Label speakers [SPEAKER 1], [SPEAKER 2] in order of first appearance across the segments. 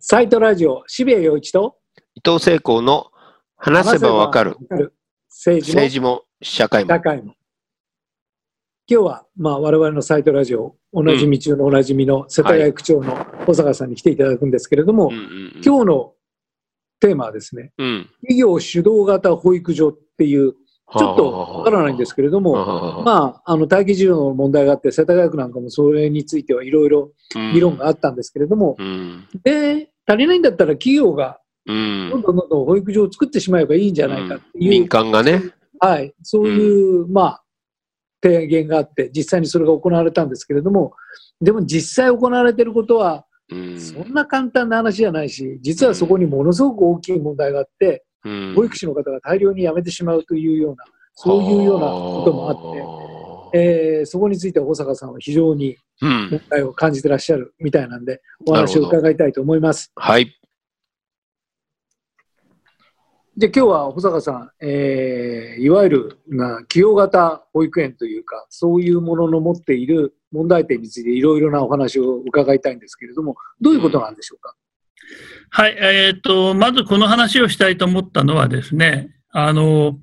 [SPEAKER 1] サイトラジオ、渋谷陽一と
[SPEAKER 2] 伊藤聖光の話せばわかる。
[SPEAKER 1] 政治も
[SPEAKER 2] 政治も社会も。
[SPEAKER 1] 社会も。今日は、まあ、我々のサイトラジオ、おなじみ中のおなじみの世田谷区長の保坂さんに来ていただくんですけれども、今日のテーマはですね、
[SPEAKER 2] うん。
[SPEAKER 1] 企業主導型保育所っていう、ちょっとわからないんですけれども、
[SPEAKER 2] も
[SPEAKER 1] まあ、あの待機児童の問題があって、世田谷区なんかもそれについてはいろいろ議論があったんですけれども、
[SPEAKER 2] うん。
[SPEAKER 1] で、足りないんだったら企業が
[SPEAKER 2] うん。
[SPEAKER 1] どんどんどんどん保育所を作ってしまえばいいんじゃないかっていう、
[SPEAKER 2] 民間がね。
[SPEAKER 1] はい、そういう、まあ、提言があって、実際にそれが行われたんですけれども、でも実際行われていることは、
[SPEAKER 2] うん
[SPEAKER 1] そんな簡単な話じゃないし、実はそこにものすごく大きい問題があって、
[SPEAKER 2] うん
[SPEAKER 1] 保育士の方が大量に辞めてしまうというような、そういうようなこともあって、えーそこについては保坂さんは非常に
[SPEAKER 2] うん
[SPEAKER 1] 問題を感じてらっしゃるみたいなんで、お話を伺いたいと思います。
[SPEAKER 2] はい。
[SPEAKER 1] じゃあ今日は保坂さん、えーいわゆるな企業型保育園というか、そういうものの持っている問題点についていろいろなお話を伺いたいんですけれども、どういうことなんでしょうか？
[SPEAKER 3] はい、えっ、と、まずこの話をしたいと思ったのはですね、あの、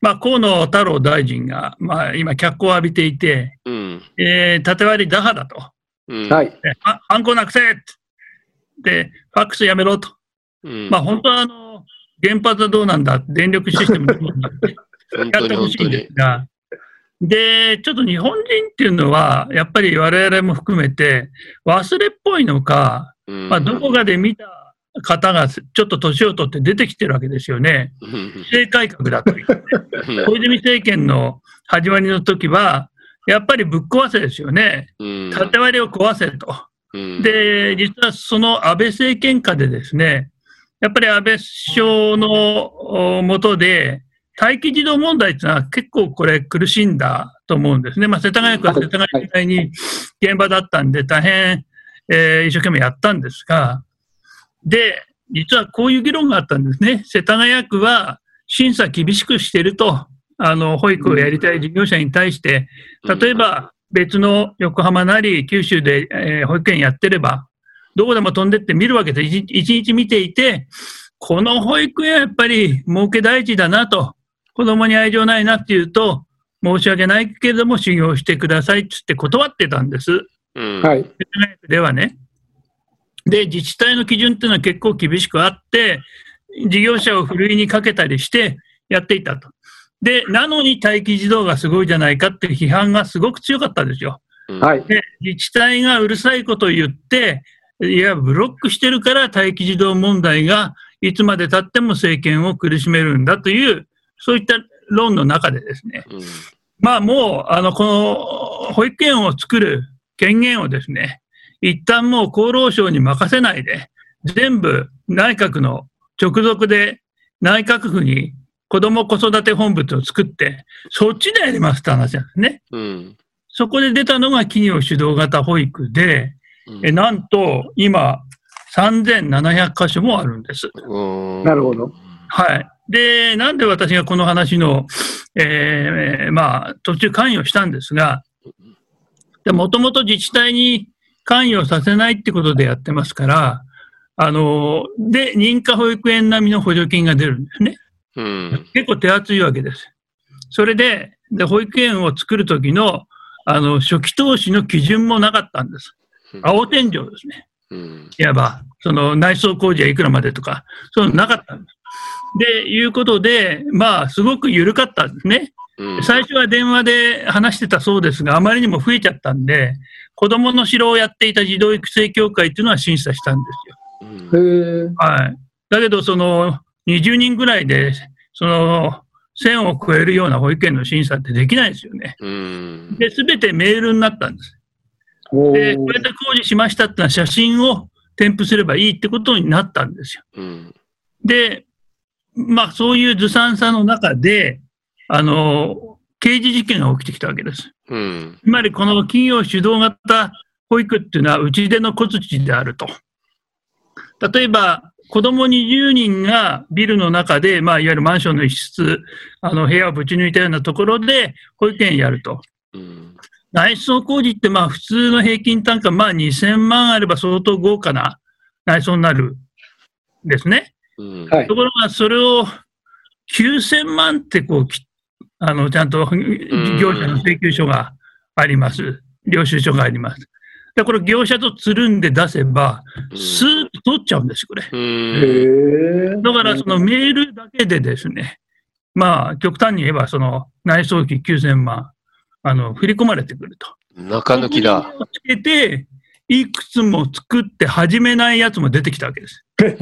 [SPEAKER 3] まあ、河野太郎大臣が、まあ、今、脚光を浴びていて、
[SPEAKER 2] うん
[SPEAKER 3] えー縦割り打破だと。
[SPEAKER 2] うん
[SPEAKER 1] はい。
[SPEAKER 3] ではハンコなくせで、ファックスやめろと。
[SPEAKER 2] うん
[SPEAKER 3] まあ、本当は、あの、原発はどうなんだ、電力システムどうなんだって やってほしいんです。が、で、ちょっと日本人っていうのは、やっぱり我々も含めて、忘れっぽいのか、
[SPEAKER 2] うん
[SPEAKER 3] まあ、どこかで見た方がちょっと年を取って出てきてるわけですよね。
[SPEAKER 2] うん
[SPEAKER 3] 規制改革だと言って。小泉政権の始まりの時は、やっぱりぶっ壊せですよね。
[SPEAKER 2] うん
[SPEAKER 3] 縦割りを壊せと。
[SPEAKER 2] うん
[SPEAKER 3] で、実はその安倍政権下でですね、やっぱり安倍首相のお下で、待機児童問題っていうのは結構これ苦しんだと思うんですね。まあ、世田谷区は世田谷時代に現場だったんで大変、えー一生懸命やったんですが、で、実はこういう議論があったんですね。世田谷区は審査厳しくしてると、あの、保育をやりたい事業者に対して、例えば別の横浜なり九州で、えー保育園やってれば、どこでも飛んでって見るわけで、一日見ていて、この保育園はやっぱり儲け大事だなと、子供に愛情ないなっていうと、申し訳ないけれども修行してくださいっつって断ってたんです。
[SPEAKER 2] うん
[SPEAKER 1] はい。
[SPEAKER 3] ではね。で、自治体の基準っていうのは結構厳しくあって、事業者をふるいにかけたりしてやっていたと。で、なのに待機児童がすごいじゃないかっていう批判がすごく強かったんですよ。
[SPEAKER 2] うん
[SPEAKER 1] はい。
[SPEAKER 3] で、自治体がうるさいことを言って、いや、ブロックしてるから待機児童問題がいつまで経っても政権を苦しめるんだという、そういった論の中でですね、
[SPEAKER 2] うん
[SPEAKER 3] まあもう、あの、この保育園を作る権限をですね、一旦もう厚労省に任せないで、全部内閣の直属で内閣府に子ども子育て本部を作って、そっちでやりますって話なんですね。
[SPEAKER 2] うん
[SPEAKER 3] そこで出たのが企業主導型保育で、
[SPEAKER 2] うん
[SPEAKER 3] えなんと今3700箇所もあるんです。
[SPEAKER 2] うん
[SPEAKER 1] なるほど。
[SPEAKER 3] はい。で、なんで私がこの話の、えーまあ、途中関与したんですが、もともと自治体に関与させないってことでやってますから、あの、で、認可保育園並みの補助金が出るんですね。
[SPEAKER 2] うん
[SPEAKER 3] 結構手厚いわけです。それで、で保育園を作るときの、あの、初期投資の基準もなかったんです。青天井ですね。
[SPEAKER 2] うん
[SPEAKER 3] いわば、その内装工事はいくらまでとか、そういうのなかったんです。で、いうことで、まあ、すごく緩かったんですね。
[SPEAKER 2] うん
[SPEAKER 3] 最初は電話で話してたそうですが、あまりにも増えちゃったんで、子供の城をやっていた児童育成協会っていうのは審査したんですよ。はい。だけど、その、20人ぐらいで、その、1000を超えるような保育園の審査ってできないですよね。
[SPEAKER 2] うん
[SPEAKER 3] で、すべてメールになったんです。
[SPEAKER 1] お
[SPEAKER 3] で、こ
[SPEAKER 1] ー
[SPEAKER 3] れで工事しましたってのは写真を添付すればいいってことになったんですよ。
[SPEAKER 2] うん
[SPEAKER 3] で、まあ、そういうずさんさの中で、あの、刑事事件が起きてきたわけです。
[SPEAKER 2] うん
[SPEAKER 3] つまり、この企業主導型保育っていうのは、打ち出の小槌であると。例えば、子供20人がビルの中で、まあ、いわゆるマンションの一室、あの部屋をぶち抜いたようなところで保育園やると。
[SPEAKER 2] うん
[SPEAKER 3] 内装工事ってまあ普通の平均単価、まあ2000万あれば相当豪華な内装になるんですね。
[SPEAKER 2] うん
[SPEAKER 1] はい
[SPEAKER 3] ところが、それを9000万ってこうきあのちゃんと業者の請求書があります。領収書があります。で、これ業者とつるんで出せば、スーッと取っちゃうんです、これ。だから、そのメールだけでですね、まあ、極端に言えば、その内装費9000万、あの、振り込まれてくると。
[SPEAKER 2] 中抜きだ。
[SPEAKER 3] つけて、いくつも作って始めないやつも出てきたわけです。で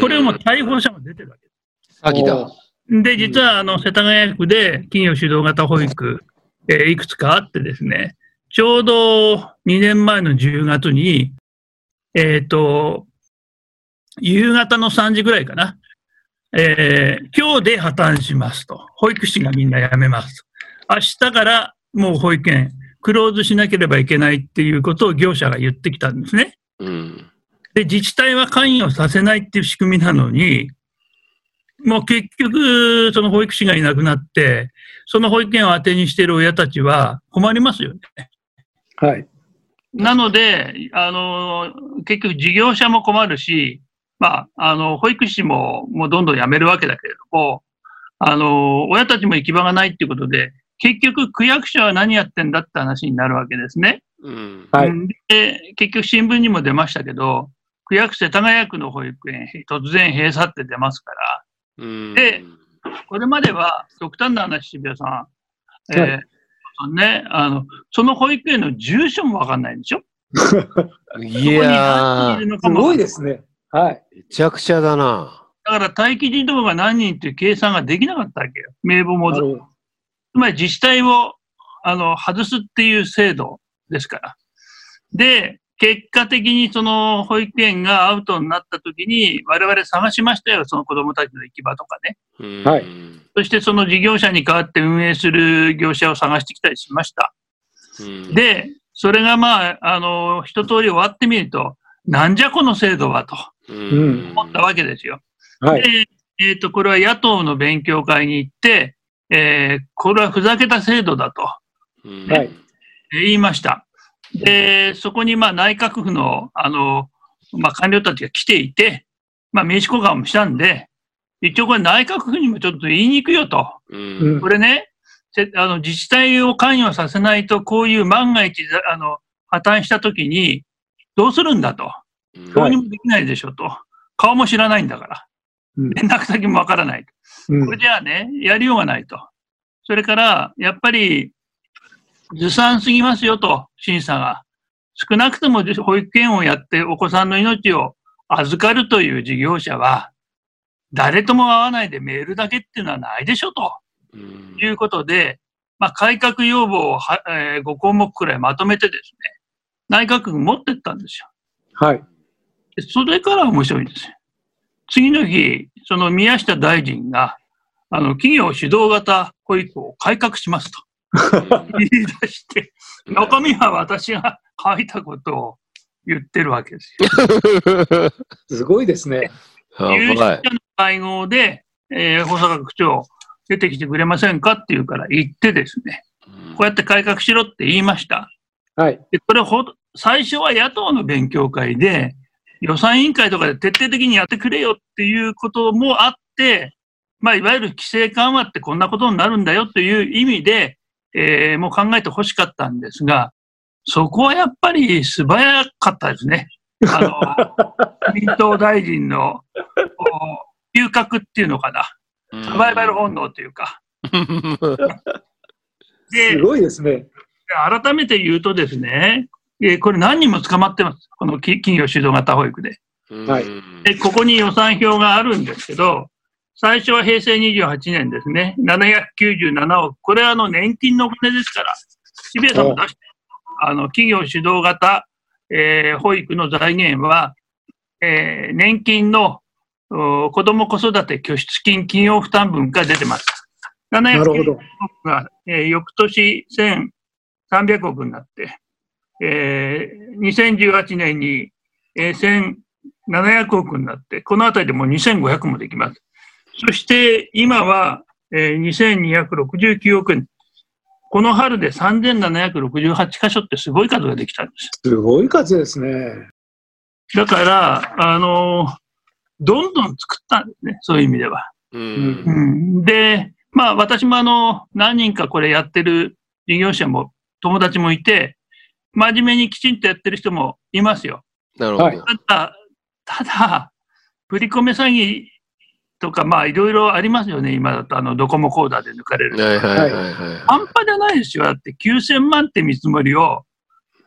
[SPEAKER 3] これをもう逮捕者も出てるわけです。
[SPEAKER 2] 詐欺だ。
[SPEAKER 3] で、実はあの世田谷区で企業主導型保育、えーいくつかあってですね、ちょうど2年前の10月に、えっ、と、夕方の3時ぐらいかな、えー今日で破綻しますと。保育士がみんな辞めます。明日からもう保育園、クローズしなければいけないっていうことを業者が言ってきたんですね。
[SPEAKER 2] うん。
[SPEAKER 3] で、自治体は関与させないっていう仕組みなのに、もう結局、その保育士がいなくなって、その保育園を当てにしている親たちは困りますよね。
[SPEAKER 1] はい。
[SPEAKER 3] なので、あの、結局事業者も困るし、まあ、あの、保育士ももうどんどん辞めるわけだけれども、あの、親たちも行き場がないっていうことで、結局区役所は何やってんだって話になるわけですね。
[SPEAKER 2] うん。
[SPEAKER 1] はい。
[SPEAKER 3] うんで、結局新聞にも出ましたけど、区役所世田谷区の保育園、突然閉鎖って出ますから、
[SPEAKER 2] うん
[SPEAKER 3] でこれまでは極端な話、渋谷さん、えー
[SPEAKER 1] はい
[SPEAKER 3] そのね、あの、その保育園の住所もわかんないんでしょ？
[SPEAKER 2] いやー、
[SPEAKER 3] どこに何人いるのか
[SPEAKER 1] す
[SPEAKER 3] も
[SPEAKER 1] ごいですね。はい。
[SPEAKER 2] めちゃくちゃだな。
[SPEAKER 3] だから待機児童が何人っていう計算ができなかったわけよ。名簿も。つまり自治体をあの外すっていう制度ですから。で、結果的にその保育園がアウトになった時に我々探しましたよ、その子供たちの行き場とかね。
[SPEAKER 2] うん
[SPEAKER 1] はい
[SPEAKER 3] そしてその事業者に代わって運営する業者を探してきたりしました。
[SPEAKER 2] うん
[SPEAKER 3] で、それがまあ、あの、一通り終わってみると、なんじゃこの制度はと
[SPEAKER 2] うん
[SPEAKER 3] 思ったわけですよ。
[SPEAKER 1] はい。
[SPEAKER 3] で、えっ、と、これは野党の勉強会に行って、えーこれはふざけた制度だと
[SPEAKER 2] うん
[SPEAKER 1] はい
[SPEAKER 3] 言いました。で、そこにまあ内閣府の、あの、まあ官僚たちが来ていて、まあ名刺交換もしたんで、一応これ内閣府にもちょっと言いに行くよと。
[SPEAKER 2] うん
[SPEAKER 3] これね、せあの自治体を関与させないと、こういう万が一、あの、破綻したときに、どうするんだと。どうにもできないでしょと。顔も知らないんだから。
[SPEAKER 1] うん
[SPEAKER 3] 連絡先もわからない。
[SPEAKER 1] うん
[SPEAKER 3] これじゃあね、やりようがないと。それから、やっぱり、ずさんすぎますよと、審査が。少なくとも保育園をやってお子さんの命を預かるという事業者は、誰とも会わないでメールだけっていうのはないでしょと
[SPEAKER 2] うん
[SPEAKER 3] いうことで、まあ、改革要望をは、え5項目くらいまとめてですね、内閣府持ってったんですよ。
[SPEAKER 1] はい。
[SPEAKER 3] でそれから面白いんですよ。次の日、その宮下大臣が、あの、企業主導型保育を改革しますと 言い出して、中身は私が書いたことを言ってるわけですよ。
[SPEAKER 1] すごいですね。
[SPEAKER 3] 有識。者の会合で、えー、保坂区長、出てきてくれませんかって言うから言ってですね、こうやって改革しろって言いました。
[SPEAKER 1] はい。
[SPEAKER 3] で、これほど、最初は野党の勉強会で、予算委員会とかで徹底的にやってくれよっていうこともあって、まあ、いわゆる規制緩和ってこんなことになるんだよという意味で、えーもう考えてほしかったんですが、そこはやっぱり素早かったですね。あの、自民党大臣の、嗅覚っていうのかな。サバイバル本能というか。で、
[SPEAKER 1] すごいですね。
[SPEAKER 3] 改めて言うとですね、えーこれ何人も捕まってます。このき企業主導型保育で。
[SPEAKER 1] はい
[SPEAKER 3] で、ここに予算表があるんですけど、最初は平成28年ですね、797億。これはあの年金のお金ですから、渋谷さんも出して、あの企業主導型、えー保育の財源は、えー年金のお子ども子育て拠出金企業負担分が出てます。
[SPEAKER 1] なるほ
[SPEAKER 3] 790
[SPEAKER 1] ど。
[SPEAKER 3] 億が、えー翌年1300億になって、えー2018年に、えー1700億になって、このあたりでもう2500もできます。そして今は、えー2269億円。この春で3768箇所ってすごい数ができたんです。
[SPEAKER 1] すごい数ですね。
[SPEAKER 3] だから、あの、どんどん作ったんですね、そういう意味では。
[SPEAKER 2] う。
[SPEAKER 3] うんん、で、まあ私もあの、何人かこれやってる事業者も友達もいて、真面目にきちんとやってる人もいますよ。
[SPEAKER 1] はい
[SPEAKER 2] なるほど。
[SPEAKER 3] ただ、ただ、振り込め詐欺とか、まあいろいろありますよね、今だとあのドコモコーダーで抜かれる。
[SPEAKER 2] はいはいはいはい。
[SPEAKER 3] 半端じゃないですよ。だって9000万って見積もりを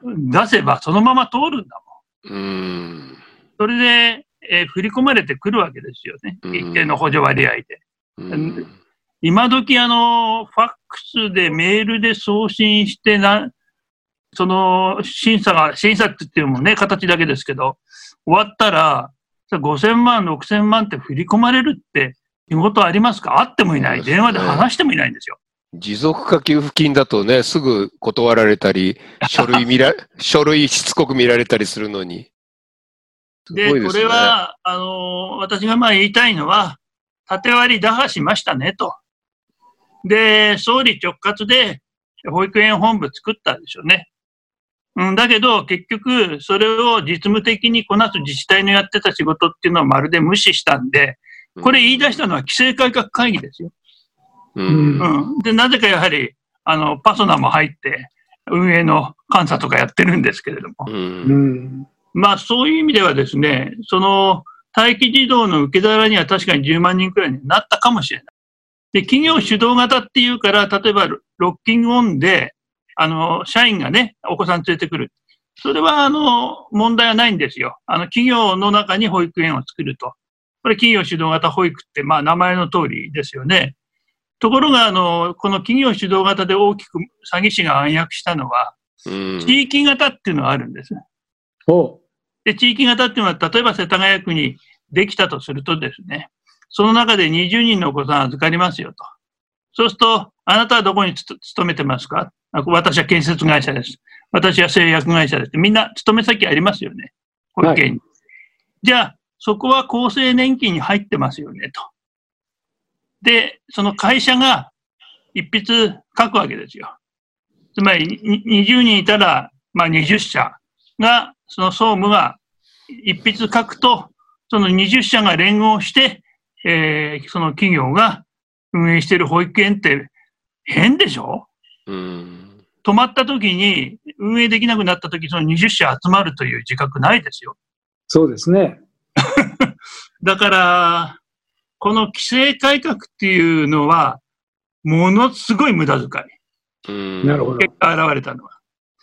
[SPEAKER 3] 出せばそのまま通るんだもん。
[SPEAKER 2] うん。
[SPEAKER 3] それで、えー振り込まれてくるわけですよね。
[SPEAKER 2] うん
[SPEAKER 3] 一定の補助割合で。
[SPEAKER 2] うん。
[SPEAKER 3] 今時あの、ファックスでメールで送信してな、その審査が、審査って言ってもね、形だけですけど、終わったら、5000万、6000万って振り込まれるって仕事ありますか？あってもいない。電話で話してもいないんですよ。
[SPEAKER 2] 持続化給付金だとね、すぐ断られたり、書類見ら、書類しつこく見られたりするのに。す
[SPEAKER 3] で、
[SPEAKER 2] ですね。
[SPEAKER 3] これは、あの、私がまあ言いたいのは、縦割り打破しましたねと。で、総理直轄で保育園本部作ったでしょうね。うん、だけど、結局、それを実務的にこなす自治体のやってた仕事っていうのはまるで無視したんで、これ言い出したのは規制改革会議ですよ。
[SPEAKER 2] うん。
[SPEAKER 3] うん。で、なぜかやはり、あの、パソナも入って、運営の監査とかやってるんですけれども。
[SPEAKER 2] う。
[SPEAKER 1] うんん。
[SPEAKER 3] まあそういう意味ではですね、その待機児童の受け皿には確かに10万人くらいになったかもしれない。で、企業主導型っていうから、例えばロッキングオンで、あの、社員がね、お子さん連れてくる。それは、あの、問題はないんですよ。あの、企業の中に保育園を作ると。これ企業主導型保育って、まあ名前の通りですよね。ところが、あの、この企業主導型で大きく詐欺師が暗躍したのは、
[SPEAKER 2] うん。
[SPEAKER 3] 地域型っていうのがあるんです。で、地域型っていうのは、例えば世田谷区にできたとするとですね、その中で20人のお子さん預かりますよと。そうすると、あなたはどこに勤めてますか？あ私は建設会社です。私は製薬会社です。みんな勤め先ありますよね。保育園に。じゃあ、そこは厚生年金に入ってますよねと。で、その会社が一筆書くわけですよ。つまり、に20人いたら、まあ20社が、その総務が一筆書くと、その20社が連合して、えーその企業が運営している保育園って変でしょ？
[SPEAKER 2] うん。
[SPEAKER 3] 止まった時に、運営できなくなった時、その20社集まるという自覚ないですよ。
[SPEAKER 1] そうですね。
[SPEAKER 3] だから、この規制改革っていうのは、ものすごい無駄遣い。
[SPEAKER 2] うん。
[SPEAKER 1] なるほど。
[SPEAKER 3] 結果現れたのは。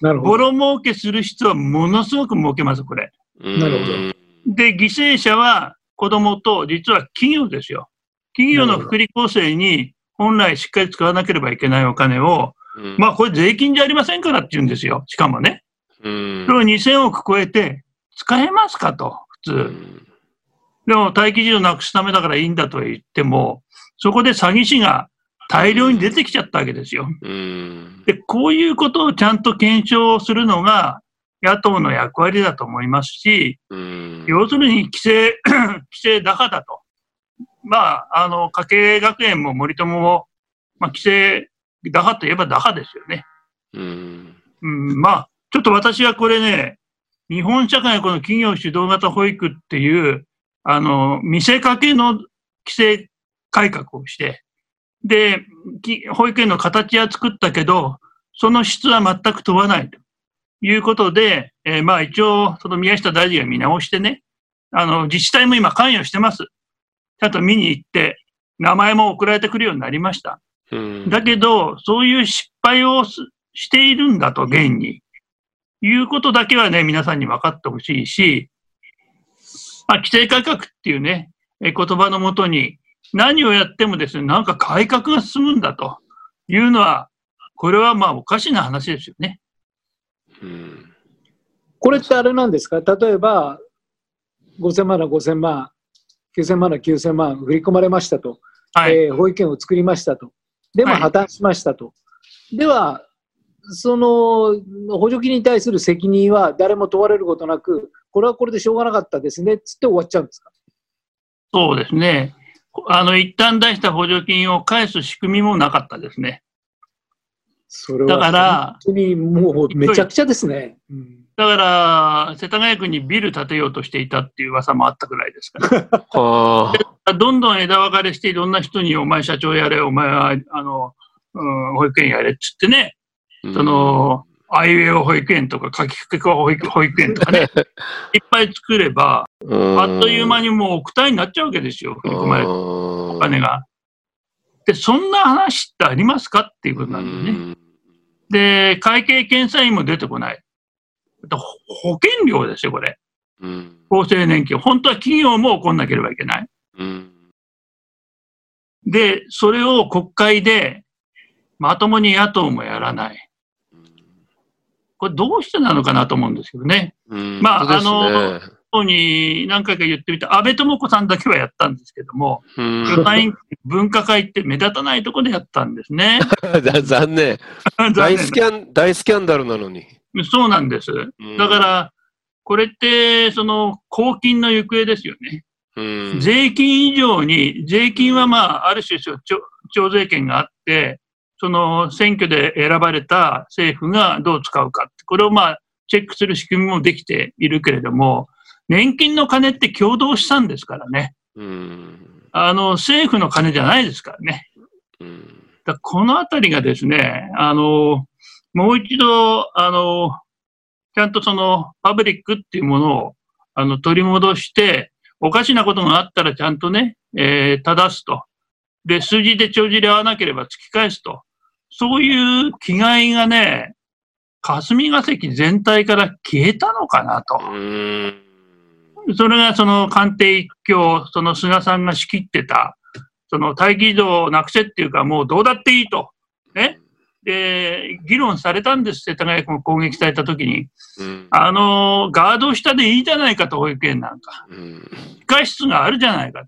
[SPEAKER 1] なるほど。
[SPEAKER 3] ボロ儲けする人はものすごく儲けます、これ。
[SPEAKER 2] うん。
[SPEAKER 1] なるほど
[SPEAKER 3] で、犠牲者は子供と、実は企業ですよ。企業の福利厚生に本来しっかり使わなければいけないお金を、
[SPEAKER 2] うん。
[SPEAKER 3] まあこれ税金じゃありませんからって言うんですよ。しかもね。
[SPEAKER 2] うん
[SPEAKER 3] それを2000億超えて使えますかと、普通。
[SPEAKER 2] うん
[SPEAKER 3] でも待機児童なくすためだからいいんだと言っても、そこで詐欺師が大量に出てきちゃったわけですよ。
[SPEAKER 2] うん。
[SPEAKER 3] で、こういうことをちゃんと検証するのが野党の役割だと思いますし、
[SPEAKER 2] うん。
[SPEAKER 3] 要するに規制、規制打破だと。まあ、あの、家計学園も森友も、まあ、規制打破といえば打破ですよね。
[SPEAKER 2] うん。
[SPEAKER 3] うん、まあ、ちょっと私はこれね、日本社会のこの企業主導型保育っていう、あの、見せかけの規制改革をして、で、き保育園の形は作ったけど、その質は全く問わないということで、えーまあ一応、その宮下大臣が見直してね、あの、自治体も今関与してます。ちゃんと見に行って、名前も送られてくるようになりました。
[SPEAKER 2] うん。
[SPEAKER 3] だけど、そういう失敗をすしているんだと、現に。いうことだけはね、皆さんに分かってほしいし、まあ、規制改革っていうね、え言葉のもとに、何をやってもですね、なんか改革が進むんだというのは、これはまあおかしな話ですよね。
[SPEAKER 2] うん。
[SPEAKER 1] これってあれなんですか？例えば、5000万な5000万、9000万な9000万振り込まれましたと、
[SPEAKER 3] はい。
[SPEAKER 1] えー保育園を作りましたと。でも
[SPEAKER 3] はい
[SPEAKER 1] 破綻しましたと。では、その補助金に対する責任は誰も問われることなく、これはこれでしょうがなかったですねっつって終わっちゃうんですか？
[SPEAKER 3] そうですね。あの、一旦出した補助金を返す仕組みもなかったですね。
[SPEAKER 1] それ
[SPEAKER 3] だから
[SPEAKER 1] は本当にもうめちゃくちゃですね。うん
[SPEAKER 3] だから、世田谷区にビル建てようとしていたっていう噂もあったくらいですから。
[SPEAKER 2] はあ。
[SPEAKER 3] どんどん枝分かれしていろんな人に、お前社長やれ、お前は、あの、うん、保育園やれっつってね、その、アイウェイ保育園とか、かきくけこ保育保育園とかね、いっぱい作れば、
[SPEAKER 2] うん、
[SPEAKER 3] あっという間にもう億単位になっちゃうわけですよ、振り込まれたお
[SPEAKER 2] お
[SPEAKER 3] 金が。で、そんな話ってありますかっていうことなんでね。で、会計検査院も出てこない。保険料ですよ、これ。
[SPEAKER 2] うん。
[SPEAKER 3] 厚生年金。本当は企業も怒んなければいけない。
[SPEAKER 2] うん。
[SPEAKER 3] で、それを国会でまともに野党もやらない。これどうしてなのかなと思うんですけどね。
[SPEAKER 2] うん
[SPEAKER 3] まあ
[SPEAKER 2] ね
[SPEAKER 3] あ党に何回か言ってみた、安倍智子さんだけはやったんですけども、
[SPEAKER 2] うん
[SPEAKER 3] 予算委員会分科会って目立たないところでやったんですね。
[SPEAKER 2] だ 残念。
[SPEAKER 3] 残
[SPEAKER 2] 大
[SPEAKER 3] 念
[SPEAKER 2] スキャン、大スキャンダルなのに。
[SPEAKER 3] そうなんです。
[SPEAKER 2] うん
[SPEAKER 3] だから、これって、その公金の行方ですよね。
[SPEAKER 2] うん、
[SPEAKER 3] 税金以上に、税金はまあ、ある種、徴徴税権があって、その選挙で選ばれた政府がどう使うかって、これをまあ、チェックする仕組みもできているけれども、年金の金って共同資産ですからね。
[SPEAKER 2] うん。
[SPEAKER 3] あの、政府の金じゃないですからね。
[SPEAKER 2] うん。
[SPEAKER 3] だこのあたりがですね、あの、もう一度、あの、ちゃんとそのパブリックっていうものをあの取り戻して、おかしなことがあったらちゃんとね、えー正すと。で、数字で帳尻合わなければ突き返すと。そういう気概がね、霞が関全体から消えたのかなと。
[SPEAKER 2] うん。
[SPEAKER 3] それがその官邸一強、その菅さんが仕切ってた、その待機児童をなくせっていうか、もうどうだっていいと。ね。で、議論されたんです、世田谷区も攻撃されたときに。
[SPEAKER 2] うん。
[SPEAKER 3] あの、ガード下でいいじゃないかと、保育園なんか。
[SPEAKER 2] うん。
[SPEAKER 3] 地下室があるじゃないか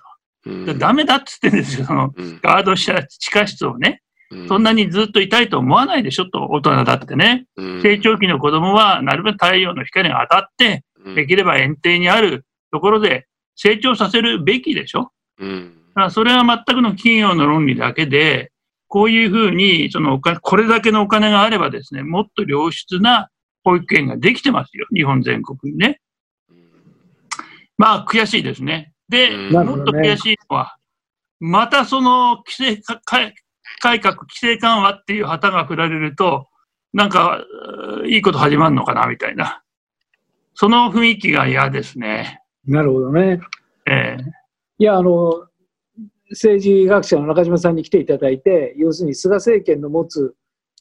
[SPEAKER 2] うん
[SPEAKER 3] と。でダメだっつってんですよ、その、
[SPEAKER 2] うん
[SPEAKER 3] ガード下、地下室をね。
[SPEAKER 2] うん
[SPEAKER 3] そんなにずっといたいと思わないでしょと、大人だってね。
[SPEAKER 2] うん
[SPEAKER 3] 成長期の子供は、なるべく太陽の光が当たって、
[SPEAKER 2] うん
[SPEAKER 3] できれば園庭にあるところで成長させるべきでしょ
[SPEAKER 2] うん
[SPEAKER 3] だからそれは全くの企業の論理だけで、こういうふうに、そのお金、これだけのお金があればですね、もっと良質な保育園ができてますよ。日本全国にね。まあ、悔しいですね。で、
[SPEAKER 1] ね
[SPEAKER 3] もっと悔しいのは、またその規制か改改革、規制緩和っていう旗が振られると、なんか、いいこと始まるのかな、みたいな。その雰囲気が嫌ですね。
[SPEAKER 1] なるほどね。
[SPEAKER 3] ええ
[SPEAKER 1] いや、あの、政治学者の中島さんに来ていただいて、要するに菅政権の持つ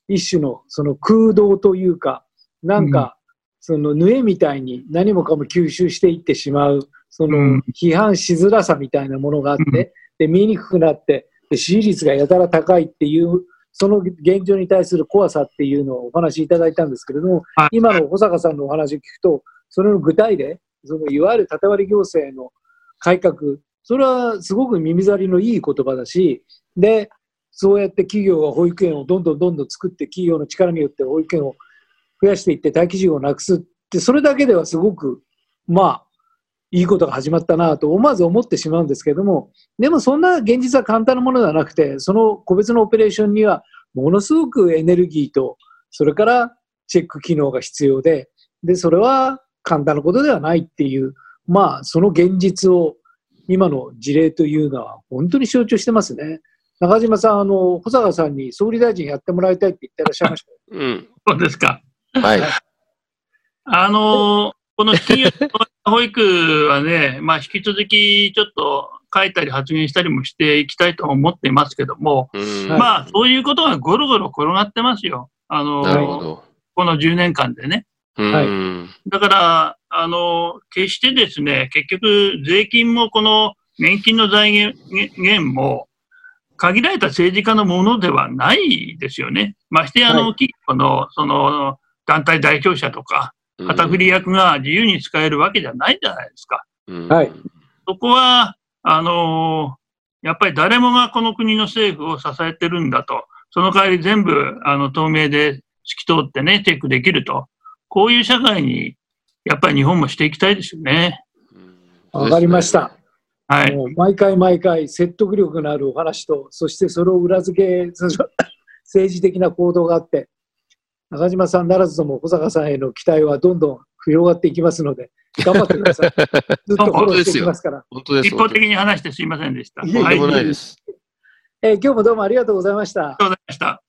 [SPEAKER 1] 一種のその空洞というか、なんか、その縫えみたいに何もかも吸収していってしまう、そ
[SPEAKER 3] うん。
[SPEAKER 1] の批判しづらさみたいなものがあって、
[SPEAKER 3] うん。
[SPEAKER 1] で見にくくなってで、支持率がやたら高いっていう、その現状に対する怖さっていうのをお話しいただいたんですけれども、
[SPEAKER 3] はい。
[SPEAKER 1] 今の保坂さんのお話を聞くと、それの具体で、そのいわゆる縦割り行政の改革、それはすごく耳障りのいい言葉だし、で、そうやって企業が保育園をどんどんどんどん作って、企業の力によって保育園を増やしていって、待機児をなくすって、それだけではすごく、まあ、いいことが始まったなと思わず思ってしまうんですけれども、でもそんな現実は簡単なものではなくて、その個別のオペレーションには、ものすごくエネルギーと、それからチェック機能が必要で、で、それは簡単なことではないっていう、まあ、その現実を今の事例というのは本当に象徴してますね。中島さん、あの、保坂さんに総理大臣やってもらいたいって言ってらっしゃいましたよ。
[SPEAKER 2] うん。
[SPEAKER 3] そうですか。
[SPEAKER 2] はい。
[SPEAKER 3] あのーこの企業保育はね、まあ、引き続きちょっと書いたり発言したりもしていきたいと思っていますけども、まあ、そういうことがゴロゴロ転がってますよ。あの。この10年間でね。
[SPEAKER 1] はい
[SPEAKER 2] うん
[SPEAKER 3] だから、あの、決してですね、結局、税金もこの年金の財源源も、限られた政治家のものではないですよね。ましてや、あの、
[SPEAKER 1] は
[SPEAKER 3] 企業の、その、団体代表者とか、旗振り役が自由に使えるわけじゃないじゃないですか。
[SPEAKER 2] うん
[SPEAKER 1] はい
[SPEAKER 3] そこは、あのやっぱり誰もがこの国の政府を支えてるんだと。その代わり全部、あの、透明で透き通ってね、チェックできると。こういう社会に、やっぱり日本もしていきたいですよね。
[SPEAKER 2] うん
[SPEAKER 1] わかりました。。
[SPEAKER 3] はい。
[SPEAKER 1] もう毎回毎回説得力のあるお話と、そしてそれを裏付け、政治的な行動があって、中島さんならずとも保坂さんへの期待はどんどん広がっていきますので、頑張ってください。ずっとフォローしていきますから。
[SPEAKER 2] 本当です。
[SPEAKER 3] 一方的に話してすいませんでした。
[SPEAKER 1] いえいえ
[SPEAKER 3] は
[SPEAKER 2] んでもないです。
[SPEAKER 1] えー今日もどうもありがとうございました。
[SPEAKER 3] ございました。